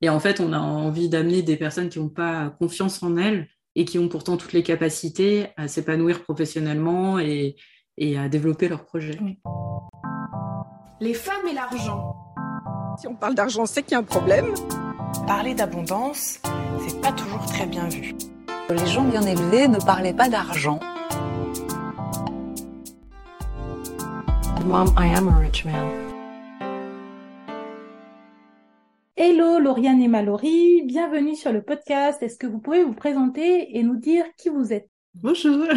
Et en fait, on a envie d'amener des personnes qui n'ont pas confiance en elles et qui ont pourtant toutes les capacités à s'épanouir professionnellement et, à développer leur projet. Les femmes et l'argent. Si on parle d'argent, c'est qu'il y a un problème. Parler d'abondance, c'est pas toujours très bien vu. Les gens bien élevés ne parlaient pas d'argent. Mom, I am a rich man. Lauriane et Mallory, bienvenue sur le podcast. Est-ce que vous pouvez vous présenter et nous dire qui vous êtes? Bonjour.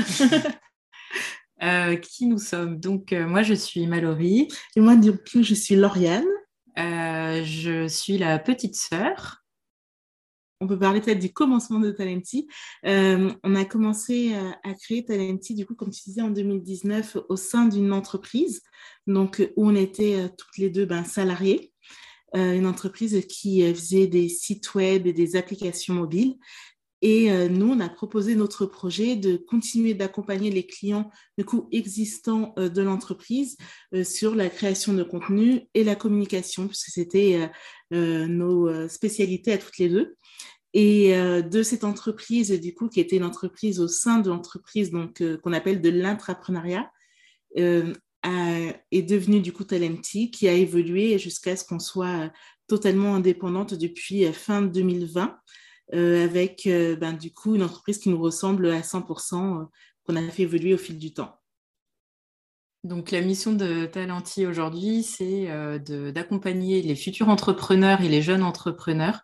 Euh, qui nous sommes? Donc euh, moi je suis Mallory. Et moi du coup je suis Lauriane. Euh, je suis la petite sœur. On peut parler peut-être du commencement de Talenti. on a commencé à créer Talenti, du coup, comme tu disais, en 2019 au sein d'une entreprise, donc où on était toutes les deux ben, salariés. Euh, une entreprise qui euh, faisait des sites web et des applications mobiles. Et euh, nous, on a proposé notre projet de continuer d'accompagner les clients du coup existants de l'entreprise sur la création de contenu et la communication, puisque c'était nos spécialités à toutes les deux. Et de cette entreprise, du coup, qui était une entreprise au sein de l'entreprise donc qu'on appelle de l'intrapreneuriat, est devenue du coup Talenti, qui a évolué jusqu'à ce qu'on soit euh, totalement indépendante depuis euh, fin 2020, euh, avec ben, du coup une entreprise qui nous ressemble à 100%, qu'on a fait évoluer au fil du temps. Donc la mission de Talenti aujourd'hui, c'est d'accompagner les futurs entrepreneurs et les jeunes entrepreneurs,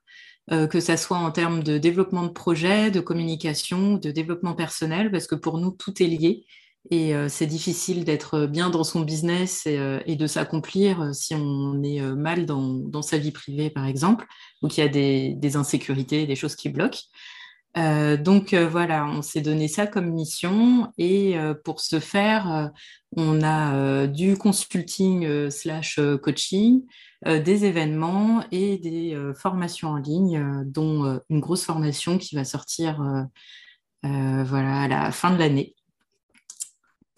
que ce soit en termes de développement de projet, de communication, de développement personnel, parce que pour nous, tout est lié. Et euh, c'est difficile d'être bien dans son business et, euh, de s'accomplir euh, si on est mal dans, sa vie privée, par exemple, ou qu'il y a des, insécurités, des choses qui bloquent. donc voilà, on s'est donné ça comme mission et pour ce faire, on a du consulting slash coaching, des événements et des formations en ligne, dont une grosse formation qui va sortir voilà, à la fin de l'année.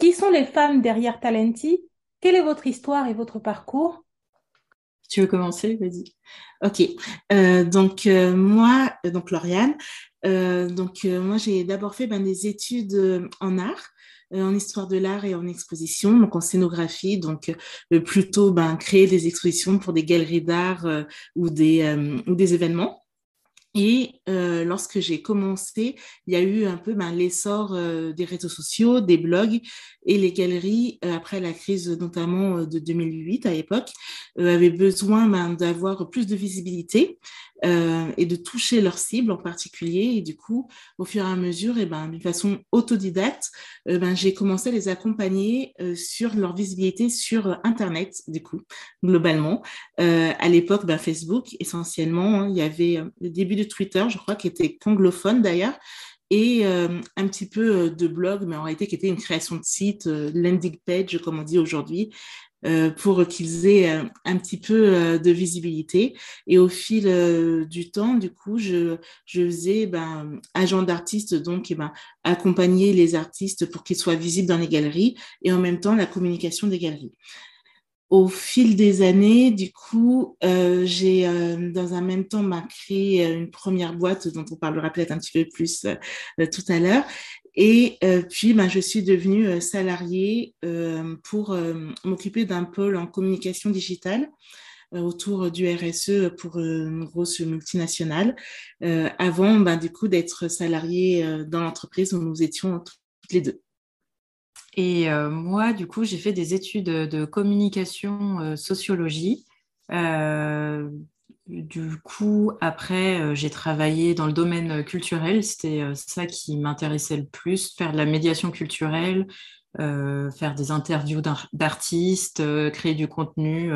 Qui sont les femmes derrière Talenti? Quelle est votre histoire et votre parcours? Tu veux commencer? Vas-y. Ok. Euh, donc euh, moi, euh, donc Lauriane, donc moi j'ai d'abord fait ben, des études en art. en histoire de l'art et en exposition, donc en scénographie, donc plutôt ben, créer des expositions pour des galeries d'art ou, des, ou des événements. Et euh, lorsque j'ai commencé, il y a eu un peu ben, l'essor euh, des réseaux sociaux, des blogs et les galeries, euh, après la crise notamment de 2008 à l'époque, avaient besoin ben, d'avoir plus de visibilité et de toucher leur cible en particulier. Et du coup, au fur et à mesure, et ben, d'une façon autodidacte, ben, j'ai commencé à les accompagner sur leur visibilité sur Internet, du coup, globalement. à l'époque, ben, Facebook, essentiellement, hein, il y avait le début de Twitter, je crois, qui était anglophone d'ailleurs, et euh, un petit peu euh, de blog, mais en réalité qui était une création de site, euh, landing page, comme on dit aujourd'hui, pour qu'ils aient un petit peu de visibilité. Et au fil du temps, du coup, je, faisais ben, agent d'artiste, donc eh ben, accompagner les artistes pour qu'ils soient visibles dans les galeries et en même temps la communication des galeries au fil des années, du coup, euh, j'ai euh, dans un même temps créé euh, une première boîte dont on parlera peut-être un petit peu plus tout à l'heure. Et puis, ben, je suis devenue salariée pour m'occuper d'un pôle en communication digitale autour du RSE pour une grosse multinationale, avant ben, du coup d'être salariée dans l'entreprise où nous étions toutes les deux. Et euh, moi, du coup, j'ai fait des études de communication euh, sociologie. Euh, du coup, après, j'ai travaillé dans le domaine culturel. C'était ça qui m'intéressait le plus, faire de la médiation culturelle, faire des interviews d'artistes, créer du contenu.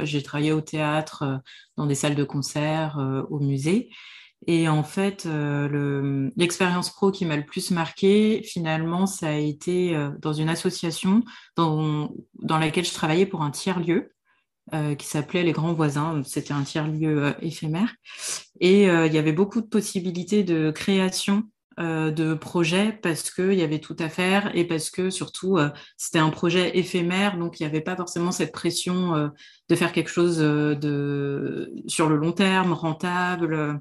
j'ai travaillé au théâtre, dans des salles de concert, au musée. Et en fait, euh, l'expérience pro qui m'a le plus marqué, finalement, ça a été euh, dans une association dans, dans, laquelle je travaillais pour un tiers-lieu euh, qui s'appelait Les Grands Voisins. C'était un tiers-lieu éphémère. Et il y avait beaucoup de possibilités de création de projet parce qu'il y avait tout à faire et parce que surtout c'était un projet éphémère, donc il n'y avait pas forcément cette pression de faire quelque chose de, sur le long terme, rentable.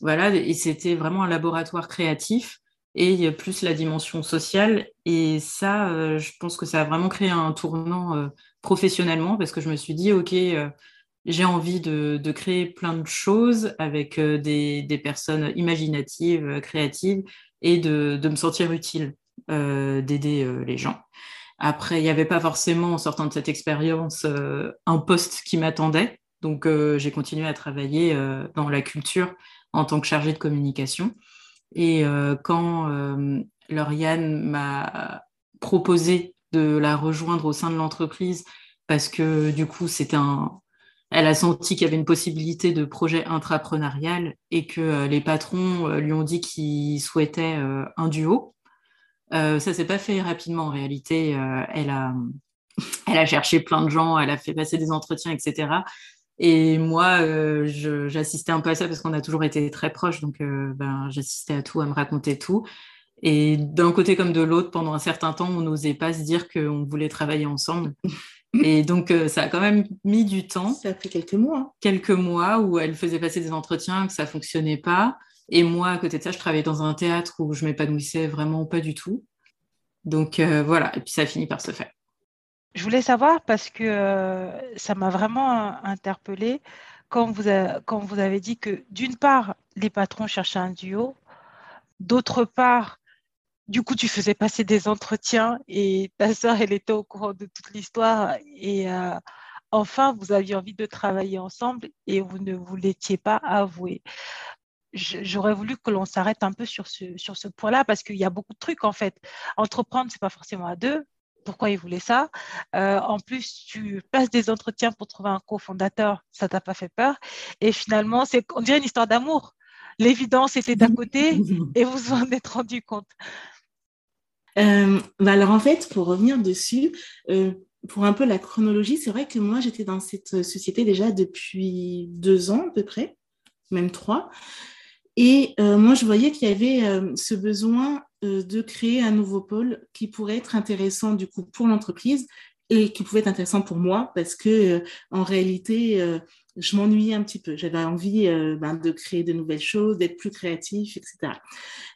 voilà, et c'était vraiment un laboratoire créatif et plus la dimension sociale. Et ça, je pense que ça a vraiment créé un tournant professionnellement parce que je me suis dit, OK, j'ai envie de, créer plein de choses avec euh, des, personnes imaginatives, euh, créatives, et de, me sentir utile, euh, d'aider les gens. Après, il n'y avait pas forcément, en sortant de cette expérience, un poste qui m'attendait. Donc, j'ai continué à travailler dans la culture en tant que chargée de communication. Et quand Lauriane m'a proposé de la rejoindre au sein de l'entreprise, parce que du coup, c'était un, elle a senti qu'il y avait une possibilité de projet intrapreneurial et que euh, les patrons euh, lui ont dit qu'ils souhaitaient euh, un duo. ça s'est pas fait rapidement en réalité. elle, a, elle a cherché plein de gens, elle a fait passer des entretiens, etc. Et moi, j'assistais un peu à ça parce qu'on a toujours été très proches, donc ben, j'assistais à tout, à me raconter tout. Et d'un côté comme de l'autre, pendant un certain temps, on n'osait pas se dire qu'on voulait travailler ensemble. Et donc, euh, ça a quand même mis du temps. Ça a pris quelques mois. Quelques mois où elle faisait passer des entretiens, que ça fonctionnait pas. Et moi, à côté de ça, je travaillais dans un théâtre où je m'épanouissais vraiment pas du tout. Donc euh, voilà, et puis ça a fini par se faire. Je voulais savoir parce que euh, ça m'a vraiment interpellée quand vous, quand vous avez dit que d'une part, les patrons cherchaient un duo, d'autre part, du coup, tu faisais passer des entretiens et ta sœur, elle était au courant de toute l'histoire. Et euh, enfin, vous aviez envie de travailler ensemble et vous ne vous l'étiez pas avoué. J'aurais voulu que l'on s'arrête un peu sur ce, sur ce point-là parce qu'il y a beaucoup de trucs en fait. Entreprendre, c'est pas forcément à deux. Pourquoi ils voulaient ça? Euh, En plus, tu passes des entretiens pour trouver un cofondateur, ça t'a pas fait peur. Et finalement, c'est on dirait une histoire d'amour. L'évidence était d'à côté et vous vous en êtes rendu compte. Euh, bah alors en fait, pour revenir dessus, euh, pour un peu la chronologie, c'est vrai que moi j'étais dans cette société déjà depuis deux ans à peu près, même trois. Et euh, moi je voyais qu'il y avait ce besoin de créer un nouveau pôle qui pourrait être intéressant du coup pour l'entreprise et qui pouvait être intéressant pour moi parce que en réalité je m'ennuyais un petit peu. J'avais envie euh, ben, de créer de nouvelles choses, d'être plus créatif, etc.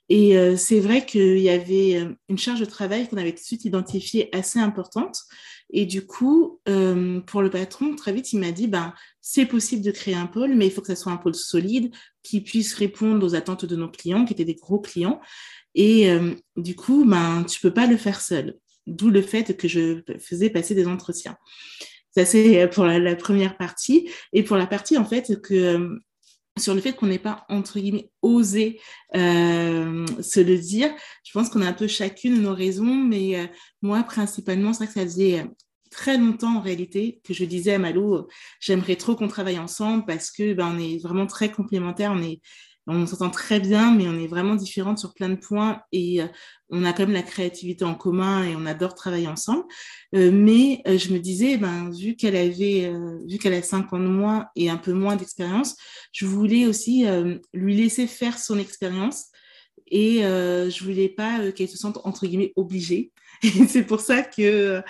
Et euh, c'est vrai qu'il y avait euh, une charge de travail qu'on avait tout de suite identifiée assez importante. Et du coup, pour le patron, très vite, il m'a dit, ben, c'est possible de créer un pôle, mais il faut que ça soit un pôle solide qui puisse répondre aux attentes de nos clients, qui étaient des gros clients. Et du coup, ben, tu peux pas le faire seul. D'où le fait que je faisais passer des entretiens. Ça, c'est pour la, première partie. Et pour la partie, en fait, que euh, sur le fait qu'on n'ait pas, entre guillemets, osé euh, se le dire, je pense qu'on a un peu chacune nos raisons, mais euh, moi, principalement, c'est vrai que ça faisait très longtemps en réalité que je disais à Malou, j'aimerais trop qu'on travaille ensemble parce que ben, est vraiment très complémentaires, on on s'entend très bien, mais on est vraiment différentes sur plein de points et euh, on a quand même la créativité en commun et on adore travailler ensemble. Euh, mais euh, je me disais, ben, vu qu'elle avait, vu qu'elle a cinq ans de moins et un peu moins d'expérience, je voulais aussi lui laisser faire son expérience et je voulais pas qu'elle se sente entre guillemets obligée. Et c'est pour ça que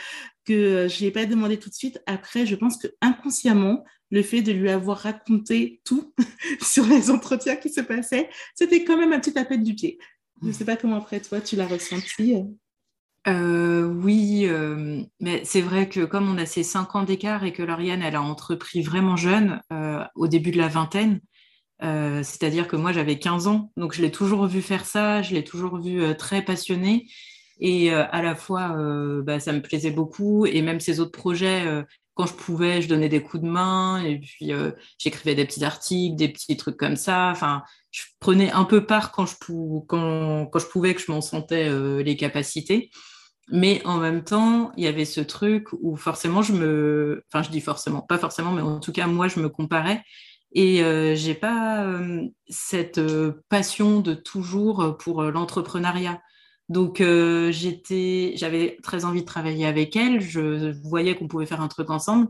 que je l'ai pas demandé tout de suite. Après, je pense que inconsciemment, le fait de lui avoir raconté tout sur les entretiens qui se passaient, c'était quand même un petit appel du pied. Je ne sais pas comment après toi tu l'as ressenti. Euh, oui, euh, mais c'est vrai que comme on a ces cinq ans d'écart et que Lauriane, elle a entrepris vraiment jeune, euh, au début de la vingtaine, c'est-à-dire que moi j'avais 15 ans, donc je l'ai toujours vu faire ça, je l'ai toujours vu très passionnée. Et à la fois, bah, ça me plaisait beaucoup. Et même ces autres projets, quand je pouvais, je donnais des coups de main et puis euh, j'écrivais des petits articles, des petits trucs comme ça. Enfin, je prenais un peu part quand je, quand, quand je pouvais, que je m'en sentais euh, les capacités. Mais en même temps, il y avait ce truc où forcément je me, enfin, je dis forcément, pas forcément, mais en tout cas, moi, je me comparais et euh, j'ai pas euh, cette passion de toujours pour l'entrepreneuriat. Donc, euh, j'avais très envie de travailler avec elle. Je voyais qu'on pouvait faire un truc ensemble,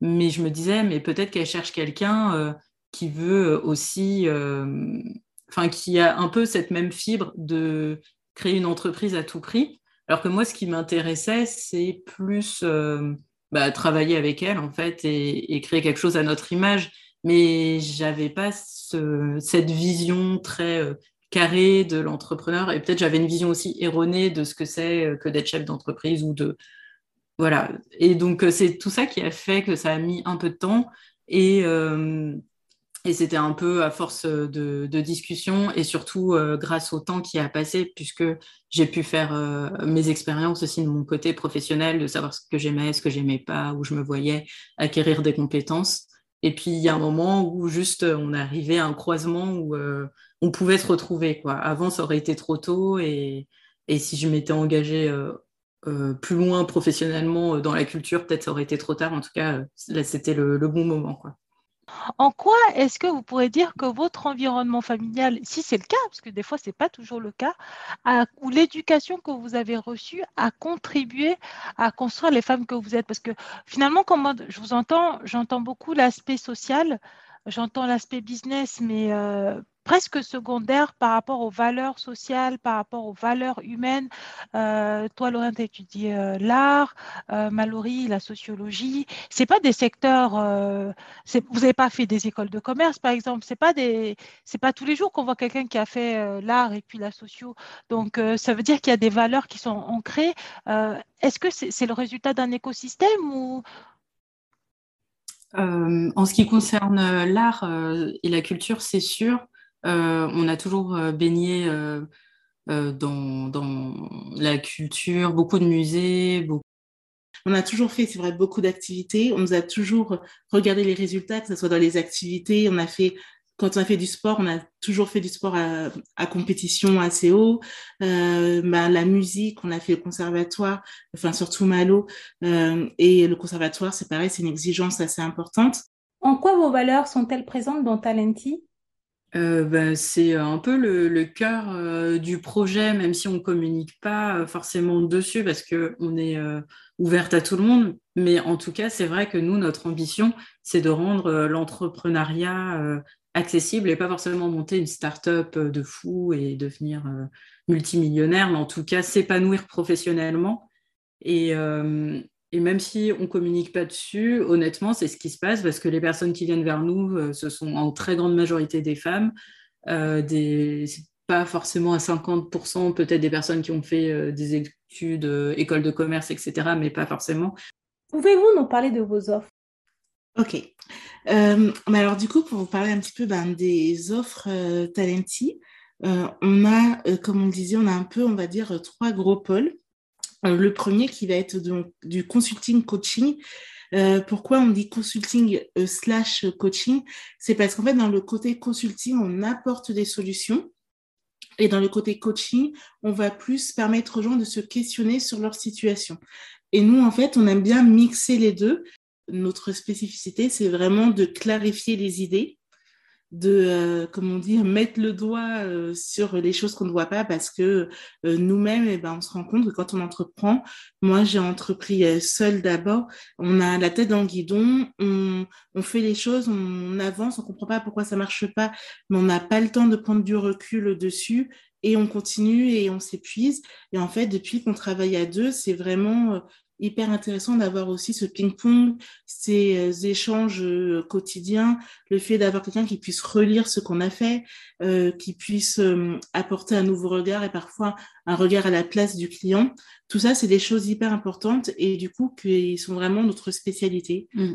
mais je me disais, mais peut-être qu'elle cherche quelqu'un euh, qui veut aussi euh, enfin, qui a un peu cette même fibre de créer une entreprise à tout prix. Alors que moi, ce qui m'intéressait, c'est plus bah, travailler avec elle, en fait, et, créer quelque chose à notre image. Mais j'avais pas cette vision très carrée de l'entrepreneur. Et peut-être j'avais une vision aussi erronée de ce que c'est que d'être chef d'entreprise ou de. Voilà. Et donc, c'est tout ça qui a fait que ça a mis un peu de temps. Et, et c'était un peu à force de, discussion et surtout euh, grâce au temps qui a passé, puisque j'ai pu faire euh, mes expériences aussi de mon côté professionnel, de savoir ce que j'aimais, ce que j'aimais pas, où je me voyais, acquérir des compétences. Et puis il y a un moment où juste on arrivait à un croisement où euh, on pouvait se retrouver. Quoi. Avant, ça aurait été trop tôt et, si je m'étais engagée plus loin professionnellement dans la culture, peut-être ça aurait été trop tard. En tout cas, là, c'était le, le bon moment. Quoi. En quoi est-ce que vous pourrez dire que votre environnement familial, si c'est le cas, parce que des fois ce n'est pas toujours le cas, ou l'éducation que vous avez reçue a contribué à construire les femmes que vous êtes? Parce que finalement, comme je vous entends, j'entends beaucoup l'aspect social, j'entends l'aspect business, mais euh, presque secondaire par rapport aux valeurs sociales, par rapport aux valeurs humaines. Euh, toi, Laurent, tu étudié euh, l'art, euh, la sociologie. C'est pas des secteurs. Euh, vous n'avez pas fait des écoles de commerce, par exemple. C'est pas des. C'est pas tous les jours qu'on voit quelqu'un qui a fait l'art et puis la socio. Donc, ça veut dire qu'il y a des valeurs qui sont ancrées. Est-ce que c'est le résultat d'un écosystème ou? En ce qui concerne l'art et la culture, c'est sûr. Euh, on a toujours euh, baigné euh, dans, la culture, beaucoup de musées, On a toujours fait, c'est vrai, beaucoup d'activités. On nous a toujours regardé les résultats, que ce soit dans les activités. On a fait, quand on a fait du sport, on a toujours fait du sport à, compétition assez haut. Bah, la musique, on a fait le conservatoire, enfin surtout Malo. et le conservatoire, c'est pareil, c'est une exigence assez importante. En quoi vos valeurs sont-elles présentes dans Talenti? Euh, ben, c'est un peu le, cœur euh, du projet, même si on ne communique pas euh, forcément dessus parce qu'on est ouverte à tout le monde. Mais en tout cas, c'est vrai que nous, notre ambition, c'est de rendre l'entrepreneuriat accessible et pas forcément monter une start-up de fou et devenir multimillionnaire, mais en tout cas s'épanouir professionnellement. Et, et même si on communique pas dessus, honnêtement, c'est ce qui se passe parce que les personnes qui viennent vers nous, euh, ce sont en très grande majorité des femmes. Euh, des, pas forcément à 50%, peut-être des personnes qui ont fait euh, des études, euh, école de commerce, etc., mais pas forcément. Pouvez-vous nous parler de vos offres? Ok. mais alors, du coup, pour vous parler un petit peu ben, des offres Talenti, on a, comme on disait, on a un peu, on va dire, trois gros pôles. Euh, le premier qui va être du consulting coaching. Euh, pourquoi on dit consulting euh, slash coaching? C'est parce qu'en fait, dans le côté consulting, on apporte des solutions. Et dans le côté coaching, on va plus permettre aux gens de se questionner sur leur situation. Et nous, en fait, on aime bien mixer les deux. Notre spécificité, c'est vraiment de clarifier les idées de, euh, comment dire, mettre le doigt euh, sur les choses qu'on ne voit pas parce que euh, nous-mêmes, eh ben, on se rend compte que quand on entreprend, moi j'ai entrepris seul d'abord, on a la tête dans guidon, on, on fait les choses, on avance, on comprend pas pourquoi ça marche pas, mais on n'a pas le temps de prendre du recul dessus et on continue et on s'épuise. Et en fait, depuis qu'on travaille à deux, c'est vraiment hyper intéressant d'avoir aussi ce ping-pong, ces euh, échanges euh, quotidiens, le fait d'avoir quelqu'un qui puisse relire ce qu'on a fait, euh, qui puisse apporter un nouveau regard et parfois un regard à la place du client. Tout ça, c'est des choses hyper importantes et du coup, qui sont vraiment notre spécialité. Mm.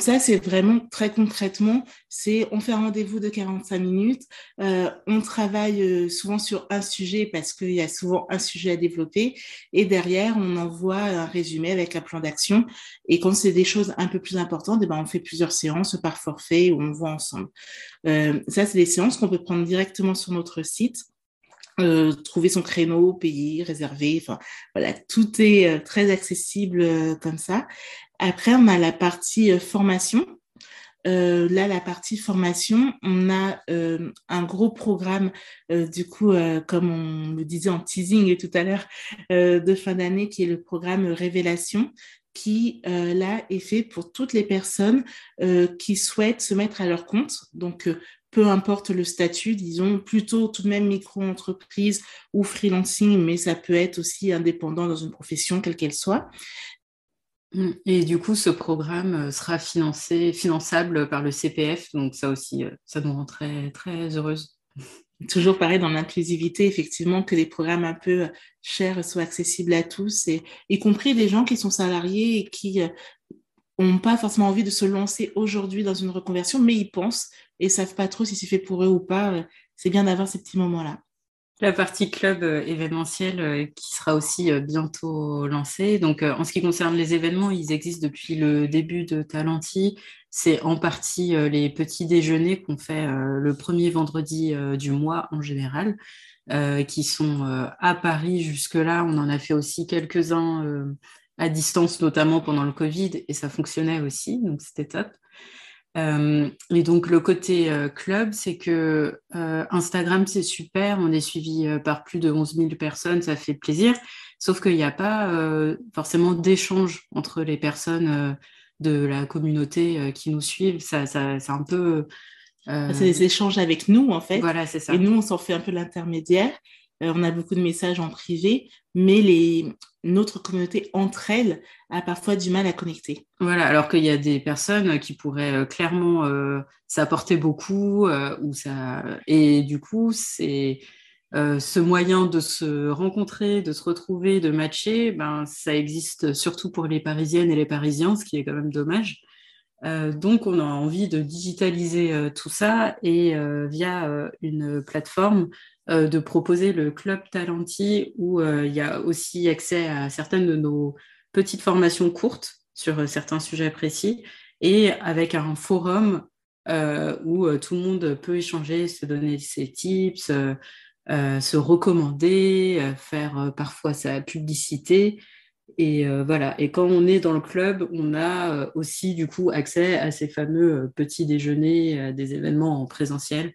Ça, c'est vraiment très concrètement, c'est on fait un rendez-vous de 45 minutes, euh, on travaille euh, souvent sur un sujet parce qu'il y a souvent un sujet à développer et derrière, on envoie un résumé avec un plan d'action et quand c'est des choses un peu plus importantes, eh ben, on fait plusieurs séances par forfait ou on voit ensemble. Euh, ça, c'est des séances qu'on peut prendre directement sur notre site. Trouver son créneau, payer, réserver, enfin voilà, tout est très accessible comme ça. Après, on a la partie formation. là, la partie formation, on a un gros programme, du coup, comme on le disait en teasing tout à l'heure, de fin d'année, qui est le programme Révélation, qui là est fait pour toutes les personnes qui souhaitent se mettre à leur compte, donc peu importe le statut, disons, plutôt tout de même micro-entreprise ou freelancing, mais ça peut être aussi indépendant dans une profession, quelle qu'elle soit. Mmh. Et du coup, ce programme euh, sera financé, finançable par le CPF, donc ça aussi, euh, ça nous rend très, très heureuse. Toujours pareil dans l'inclusivité, effectivement, que les programmes un peu chers soient accessibles à tous, y compris des gens qui sont salariés et qui n'ont pas forcément envie de se lancer aujourd'hui dans une reconversion, mais ils pensent et savent pas trop si c'est fait pour eux ou pas. C'est bien d'avoir ces petits moments-là. La partie club euh, événementiel euh, qui sera aussi euh, bientôt lancée. Donc, en ce qui concerne les événements, ils existent depuis le début de Talenti. C'est en partie les petits déjeuners qu'on fait le premier vendredi du mois en général, qui sont à Paris jusque-là. On en a fait aussi quelques-uns à distance, notamment pendant le Covid, et ça fonctionnait aussi, donc c'était top. Euh, et donc le côté euh, club, c'est que euh, Instagram, c'est super, on est suivi par plus de 11 000 personnes, ça fait plaisir, sauf qu'il n'y a pas forcément d'échange entre les personnes de la communauté qui nous suivent. Ça, ça c'est un peu... C'est des échanges avec nous, en fait. Voilà, c'est ça. Et nous, on s'en fait un peu l'intermédiaire. On a beaucoup de messages en privé, mais les, notre communauté entre elles a parfois du mal à connecter. Voilà, alors qu'il y a des personnes qui pourraient euh, clairement euh, s'apporter beaucoup, ou ça... et du coup, c'est ce moyen de se rencontrer, de se retrouver, de matcher, ben, ça existe surtout pour les Parisiennes et les Parisiens, ce qui est quand même dommage. donc, on a envie de digitaliser tout ça et via une plateforme euh, de proposer le club Talenti où euh, il y a aussi accès à certaines de nos petites formations courtes sur euh, certains sujets précis et avec un forum où tout le monde peut échanger, se donner ses tips, se recommander, faire parfois sa publicité. Et voilà. Et quand on est dans le club, on a aussi du coup accès à ces fameux petits déjeuners, des événements en présentiel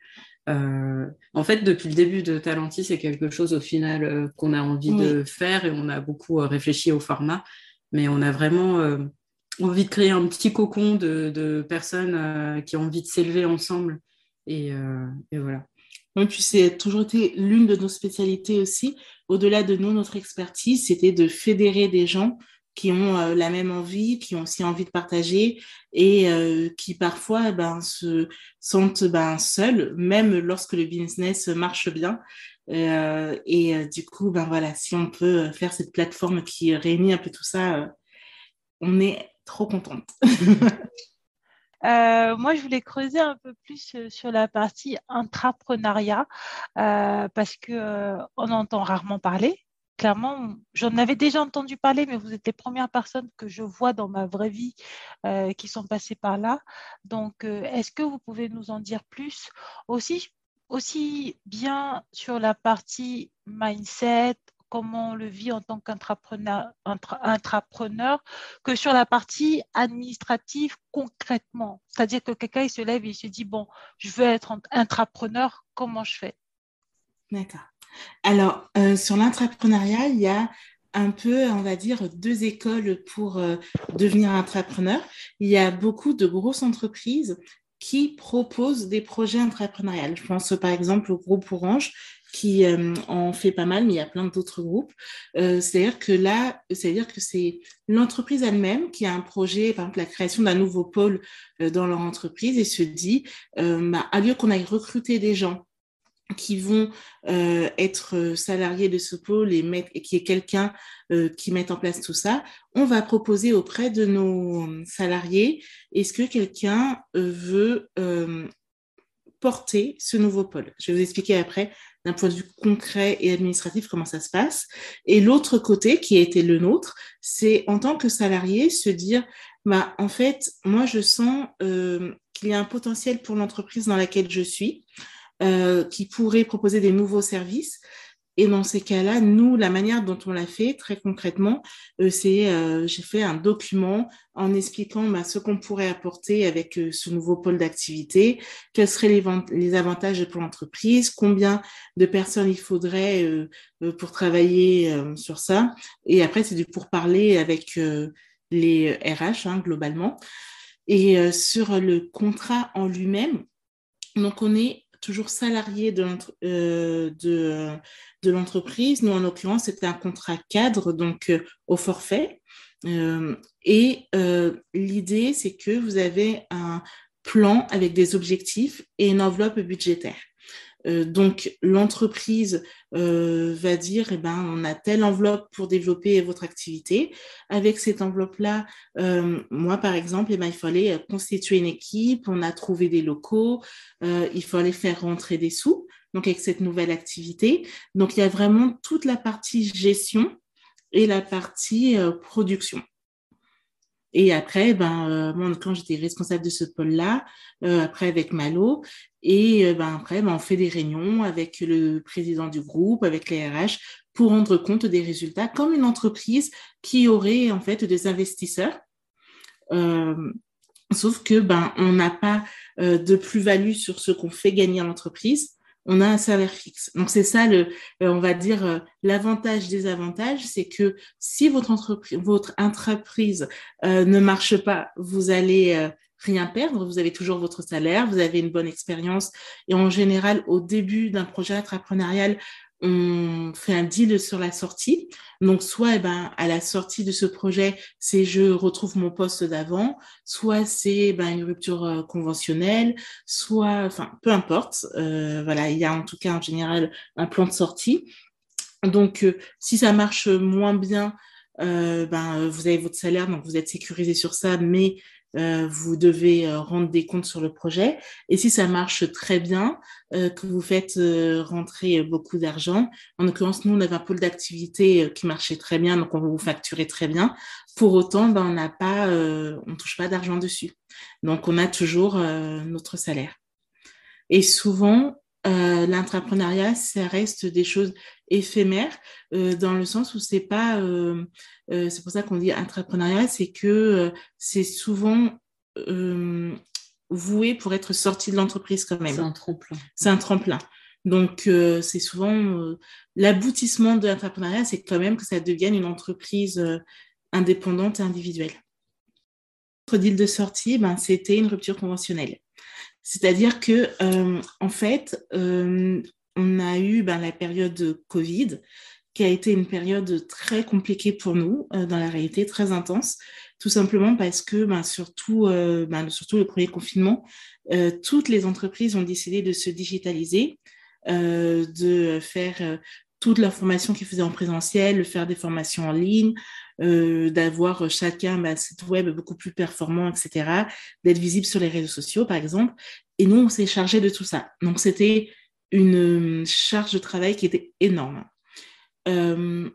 euh, en fait, depuis le début de Talenti, c'est quelque chose au final euh, qu'on a envie de faire et on a beaucoup euh, réfléchi au format, mais on a vraiment envie de créer un petit cocon de, personnes qui ont envie de s'élever ensemble. Et, voilà. Oui, puis c'est toujours été l'une de nos spécialités aussi. Au-delà de nous, notre expertise, c'était de fédérer des gens qui ont euh, la même envie, qui ont aussi envie de partager et euh, qui parfois ben, se sentent ben, seuls, même lorsque le business marche bien. Euh, et du coup, ben voilà, si on peut faire cette plateforme qui réunit un peu tout ça, on est trop contente. moi, je voulais creuser un peu plus sur la partie intrapreneuriat parce que on entend rarement parler clairement, j'en avais déjà entendu parler, mais vous êtes les premières personnes que je vois dans ma vraie vie euh, qui sont passées par là. Donc, euh, est-ce que vous pouvez nous en dire plus? Aussi, bien sur la partie mindset, comment on le vit en tant qu'intrapreneur, intrapreneur, que sur la partie administrative concrètement. C'est-à-dire que quelqu'un il se lève et il se dit, bon, je veux être intrapreneur, comment je fais? D'accord. Alors, euh, sur l'entrepreneuriat, il y a un peu, on va dire, deux écoles pour euh, devenir entrepreneur. Il y a beaucoup de grosses entreprises qui proposent des projets entrepreneuriaux. Je pense par exemple au groupe Orange qui euh, en fait pas mal, mais il y a plein d'autres groupes. c'est-à-dire que là, c'est-à-dire que c'est l'entreprise elle-même qui a un projet, par exemple la création d'un nouveau pôle dans leur entreprise et se dit, bah, à lieu qu'on aille recruter des gens qui vont euh, être salariés de ce pôle et, mettre, et qui est quelqu'un euh, qui met en place tout ça, on va proposer auprès de nos salariés, est-ce que quelqu'un euh, veut porter ce nouveau pôle? Je vais vous expliquer après d'un point de vue concret et administratif comment ça se passe. Et l'autre côté, qui a été le nôtre, c'est en tant que salarié se dire, bah, en fait, moi je sens qu'il y a un potentiel pour l'entreprise dans laquelle je suis. Euh, qui pourrait proposer des nouveaux services. Et dans ces cas-là, nous, la manière dont on l'a fait, très concrètement, euh, c'est euh, j'ai fait un document en expliquant bah, ce qu'on pourrait apporter avec ce nouveau pôle d'activité, quels seraient les, avantages pour l'entreprise, combien de personnes il faudrait pour travailler sur ça. Et après, c'est du pourparler avec les RH, hein, globalement. Et sur le contrat en lui-même, donc, on est toujours salarié de, de, l'entreprise. Nous, en l'occurrence, c'était un contrat cadre, donc au forfait. et l'idée, c'est que vous avez un plan avec des objectifs et une enveloppe budgétaire. Euh, donc, l'entreprise euh, va dire, eh ben, on a telle enveloppe pour développer votre activité. Avec cette enveloppe-là, euh, moi, par exemple, eh ben, il fallait constituer une équipe, on a trouvé des locaux, il fallait faire rentrer des sous. Donc, avec cette nouvelle activité. Donc, il y a vraiment toute la partie gestion et la partie production. Et après, ben, euh, moi, quand j'étais responsable de ce pôle-là, euh, après avec Malo, et euh, ben, après, ben, on fait des réunions avec le président du groupe, avec les RH, pour rendre compte des résultats, comme une entreprise qui aurait en fait des investisseurs. sauf que ben, on n'a pas de plus-value sur ce qu'on fait gagner à l'entreprise on a un salaire fixe. Donc c'est ça le, euh, on va dire euh, l'avantage des avantages, c'est que si votre entreprise, votre entreprise euh, ne marche pas, vous allez rien perdre. Vous avez toujours votre salaire, vous avez une bonne expérience et en général au début d'un projet entrepreneurial, on fait un deal sur la sortie. Donc, soit eh ben, à la sortie de ce projet, c'est je retrouve mon poste d'avant, soit c'est ben, une rupture euh, conventionnelle, soit, enfin, peu importe. Euh, voilà, il y a en tout cas en général un plan de sortie. Donc, euh, si ça marche moins bien, ben, vous avez votre salaire, donc vous êtes sécurisé sur ça, mais euh, vous devez euh, rendre des comptes sur le projet. Et si ça marche très bien, euh, que vous faites rentrer beaucoup d'argent, en l'occurrence, nous, on avait un pôle d'activité qui marchait très bien, donc on vous facturait très bien. Pour autant, ben, on n'a pas, on touche pas d'argent dessus. Donc, on a toujours notre salaire. Et souvent, euh, l'entrepreneuriat, ça reste des choses éphémères euh, dans le sens où c'est pas, euh, c'est pour ça qu'on dit entrepreneuriat, c'est que c'est souvent voué pour être sorti de l'entreprise quand même. C'est un tremplin. C'est un tremplin. Donc, c'est souvent l'aboutissement de l'entrepreneuriat, c'est quand même que ça devienne une entreprise indépendante et individuelle. Notre deal de sortie, ben, c'était une rupture conventionnelle. C'est-à-dire que, euh, en fait, euh, on a eu ben, la période Covid, qui a été une période très compliquée pour nous, euh, dans la réalité, très intense, tout simplement parce que, ben, surtout, ben, surtout le premier confinement, toutes les entreprises ont décidé de se digitaliser, de faire toute la formation qu'ils faisaient en présentiel, de faire des formations en ligne, euh, d'avoir chacun un site web beaucoup plus performant, etc., d'être visible sur les réseaux sociaux, par exemple. Et nous, on s'est chargé de tout ça. Donc, c'était une charge de travail qui était énorme. Euh,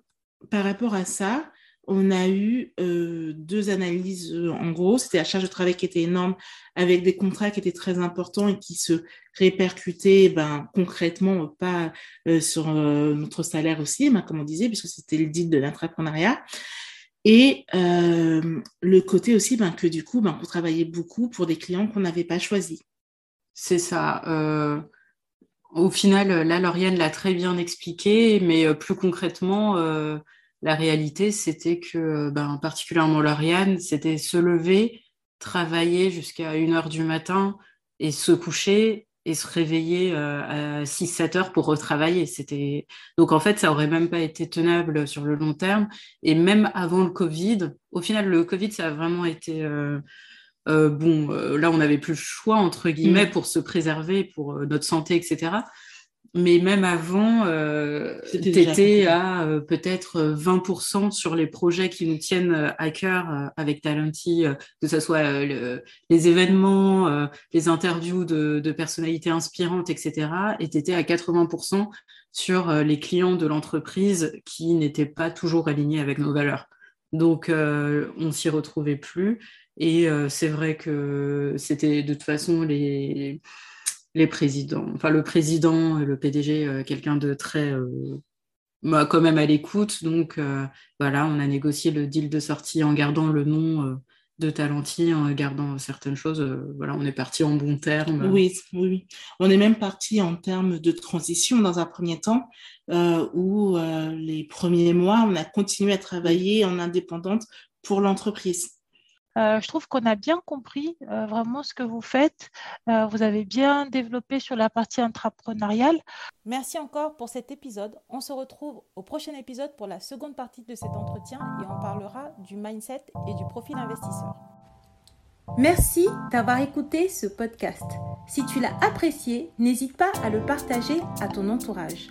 par rapport à ça, on a eu euh, deux analyses en gros. C'était la charge de travail qui était énorme avec des contrats qui étaient très importants et qui se répercutaient ben, concrètement pas sur notre salaire aussi, ben, comme on disait, puisque c'était le deal de l'entrepreneuriat. Et euh, le côté aussi ben, que du coup, ben, on travaillait beaucoup pour des clients qu'on n'avait pas choisis. C'est ça. Euh, au final, là, Lauriane l'a très bien expliqué, mais euh, plus concrètement, la réalité, c'était que, ben, particulièrement Lauriane, c'était se lever, travailler jusqu'à 1h du matin et se coucher et se réveiller euh, à 6-7 heures pour retravailler. C'était donc en fait ça aurait même pas été tenable sur le long terme. Et même avant le Covid, au final le Covid ça a vraiment été euh, euh, bon. là on n'avait plus le choix entre guillemets mm. pour se préserver, pour notre santé, etc. Mais même avant, euh, tu étais à euh, peut-être 20% euh, sur les projets qui nous tiennent euh, à cœur avec Talenti, que ce soit les événements, les interviews de, de, personnalités inspirantes, etc. Et tu étais à 80% sur les clients de l'entreprise qui n'étaient pas toujours alignés avec nos valeurs. Donc, on s'y retrouvait plus. Et c'est vrai que c'était de toute façon les les présidents, enfin le président, le PDG, euh, quelqu'un de très euh, bah, quand même à l'écoute. Donc euh, voilà, on a négocié le deal de sortie en gardant le nom de Talenti, en gardant certaines choses. voilà, on est parti en bon terme. Oui, oui, On est même parti en termes de transition dans un premier temps, où les premiers mois, on a continué à travailler en indépendante pour l'entreprise. Je trouve qu'on a bien compris vraiment ce que vous faites. vous avez bien développé sur la partie intrapreneuriale. Merci encore pour cet épisode. On se retrouve au prochain épisode pour la seconde partie de cet entretien et on parlera du mindset et du profil investisseur. Merci d'avoir écouté ce podcast. Si tu l'as apprécié, n'hésite pas à le partager à ton entourage.